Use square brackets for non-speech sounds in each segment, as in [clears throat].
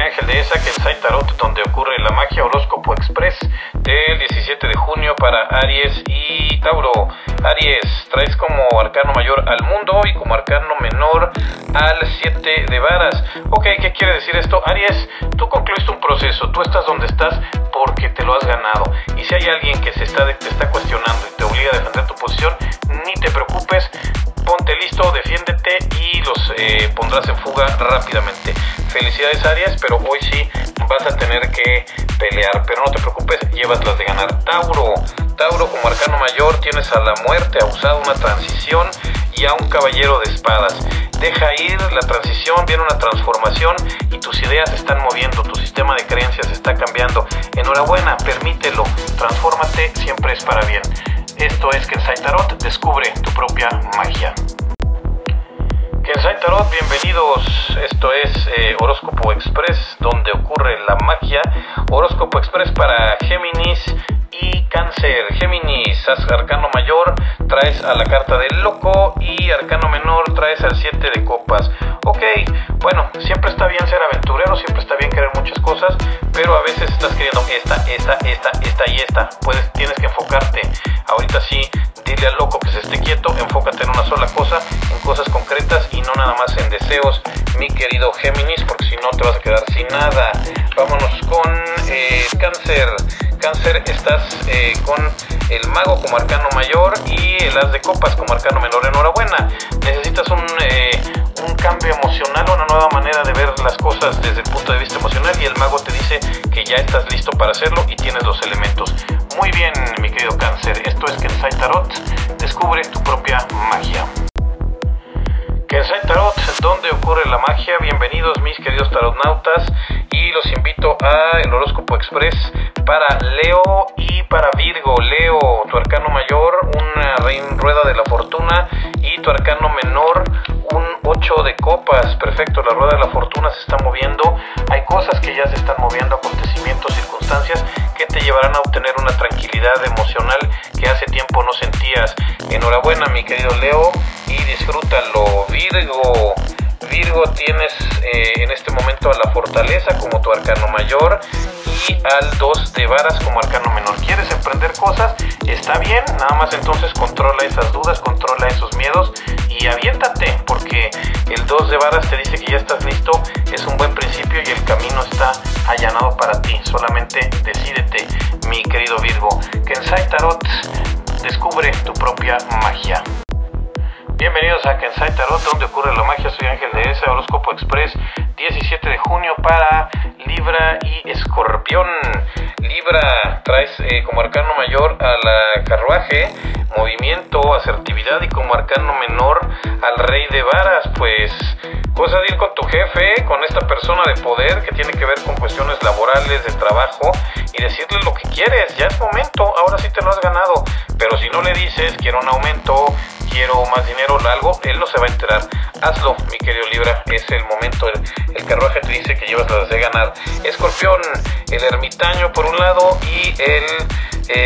Ángel de Esa, que es Tarot, donde ocurre la magia horóscopo express del 17 de junio para Aries y Tauro. Aries, traes como arcano mayor al mundo y como arcano menor al 7 de varas. Ok, ¿qué quiere decir esto? Aries, tú concluiste un proceso, tú estás donde estás porque te lo has ganado. Y si hay alguien que se está, te pondrás en fuga rápidamente. Felicidades Arias, pero hoy sí vas a tener que pelear, pero no te preocupes, llevas las de ganar. Tauro, Tauro como arcano mayor tienes a la muerte, ha usado una transición y a un caballero de espadas. Deja ir la transición, viene una transformación y tus ideas están moviendo, tu sistema de creencias está cambiando. Enhorabuena, permítelo, transfórmate, siempre es para bien. Esto es Kensai Tarot, descubre tu propia magia. Tarot, bienvenidos. Esto es eh, Horóscopo Express, donde ocurre la magia. Horóscopo Express para Géminis y Cáncer. Géminis, arcano mayor, traes a la carta del loco y arcano menor traes al 7 de copas. Ok, bueno, siempre está bien ser aventurero, siempre está bien querer muchas cosas, estás queriendo esta, esta, esta, esta y esta. Puedes, tienes que enfocarte. Ahorita sí, dile al loco que se esté quieto, enfócate en una sola cosa, en cosas concretas y no nada más en deseos, mi querido Géminis, porque si no te vas a quedar sin nada. Vámonos con eh, cáncer. Cáncer, estás eh, con el mago como arcano mayor y el as de copas como arcano menor. Enhorabuena. Nueva manera de ver las cosas desde el punto de vista emocional y el mago te dice que ya estás listo para hacerlo y tienes los elementos. Muy bien, mi querido cáncer. Esto es Kensai Tarot. Descubre tu propia magia. Kensai Tarot, donde ocurre la magia. Bienvenidos mis queridos tarotnautas y los invito a el horóscopo express para Leo y para Virgo. Leo, tu arcano mayor, una rueda de la fortuna y tu arcano menor, un 8 de Perfecto, la rueda de la fortuna se está moviendo. Hay cosas que ya se están moviendo, acontecimientos, circunstancias que te llevarán a obtener una tranquilidad emocional que hace tiempo no sentías. Enhorabuena, mi querido Leo, y disfrútalo. Virgo, Virgo tienes eh, en este momento a la fortaleza como tu arcano mayor y al 2 de varas como arcano menor. ¿Quieres emprender cosas? Está bien, nada más entonces controla esas dudas, controla esos miedos y aviéntate porque el 2 de varas te dice que ya estás listo, es un buen principio y el camino está allanado para ti. Solamente decídete, mi querido Virgo. Kensai Tarot, descubre tu propia magia. Bienvenidos a Kensai Tarot, donde ocurre la magia. Soy Ángel de ese Horóscopo Express, 17 de junio para Libra y Escorpión. Libra, traes eh, como arcano mayor a la carruaje, movimiento, asertividad y como arcano menor al rey de varas. Pues cosa de ir con tu jefe, con esta persona de poder que tiene que ver con cuestiones laborales, de trabajo y decirle lo que quieres. Ya es momento, ahora sí te lo has ganado. No le dices, quiero un aumento, quiero más dinero o algo, él no se va a enterar. Hazlo, mi querido Libra, es el momento. El, carruaje te dice que llevas las de ganar. Escorpión, el ermitaño por un lado y el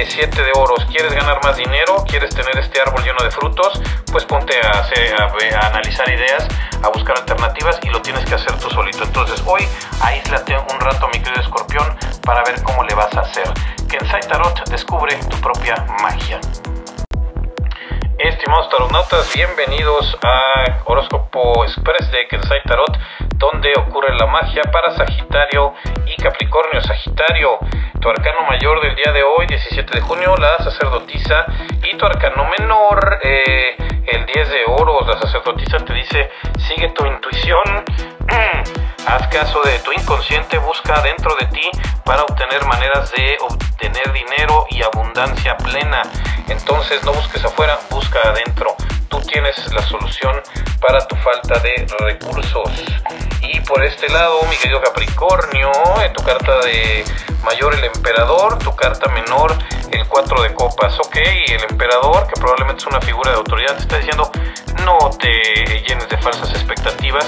7 eh, de oros. ¿Quieres ganar más dinero? ¿Quieres tener este árbol lleno de frutos? Pues ponte a, a, analizar ideas, a buscar alternativas y lo tienes que hacer tú solito. Entonces hoy aíslate un rato, mi querido escorpión, para ver cómo le vas a hacer. Kensai Tarot descubre tu propia magia. Estimados taronautas, bienvenidos a Horóscopo Express de Kensai Tarot, donde ocurre la magia para Sagitario y Capricornio. Sagitario, tu arcano mayor del día de hoy, 17 de junio, la sacerdotisa, y tu arcano menor, eh, el 10 de oro, la sacerdotisa te dice, sigue tu intuición, [clears throat] haz caso de tu inconsciente, busca dentro de ti para obtener maneras de obtener dinero y abundancia plena. Entonces no busques afuera, busca adentro. Tú tienes la solución para tu falta de recursos. Y por este lado, mi querido Capricornio, en tu carta de mayor el emperador, tu carta menor el 4 de copas. Ok, el emperador, que probablemente es una figura de autoridad, te está diciendo no te llenes de falsas expectativas,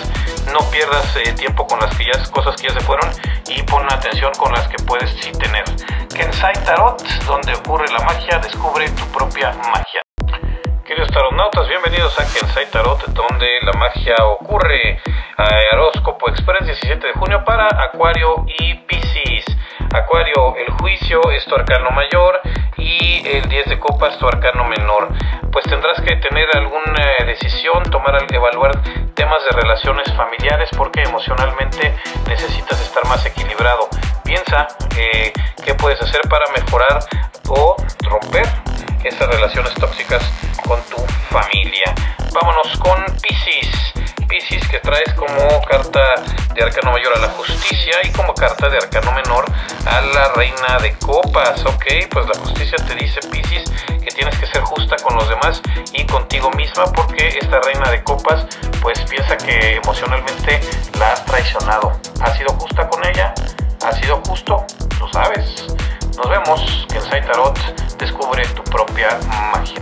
no pierdas eh, tiempo con las que cosas que ya se fueron y pon atención con las que puedes sí tener. Kensai Tarot, donde ocurre la magia, descubre tu propia magia. queridos taronautas, bienvenidos a Kensai Tarot, donde la magia ocurre. Horóscopo Express 17 de junio para Acuario y Piscis. Acuario, el juicio es tu arcano mayor y el 10 de copas tu arcano menor. Pues tendrás que tener alguna decisión, tomar, evaluar temas de relaciones familiares porque emocionalmente necesitas estar más equilibrado. Piensa eh, qué puedes hacer para mejorar o romper esas relaciones tóxicas con tu familia. Vámonos con Pisces. Pisces que traes como carta de arcano mayor a la justicia y como carta de arcano menor a la reina de copas. Ok, pues la justicia te dice Pisces que tienes que ser justa con los demás y contigo misma porque esta reina de copas pues piensa que emocionalmente la has traicionado. ¿Has sido justa con ella? ¿Has sido justo? Lo sabes. Nos vemos que en Sai Tarot descubre tu propia magia.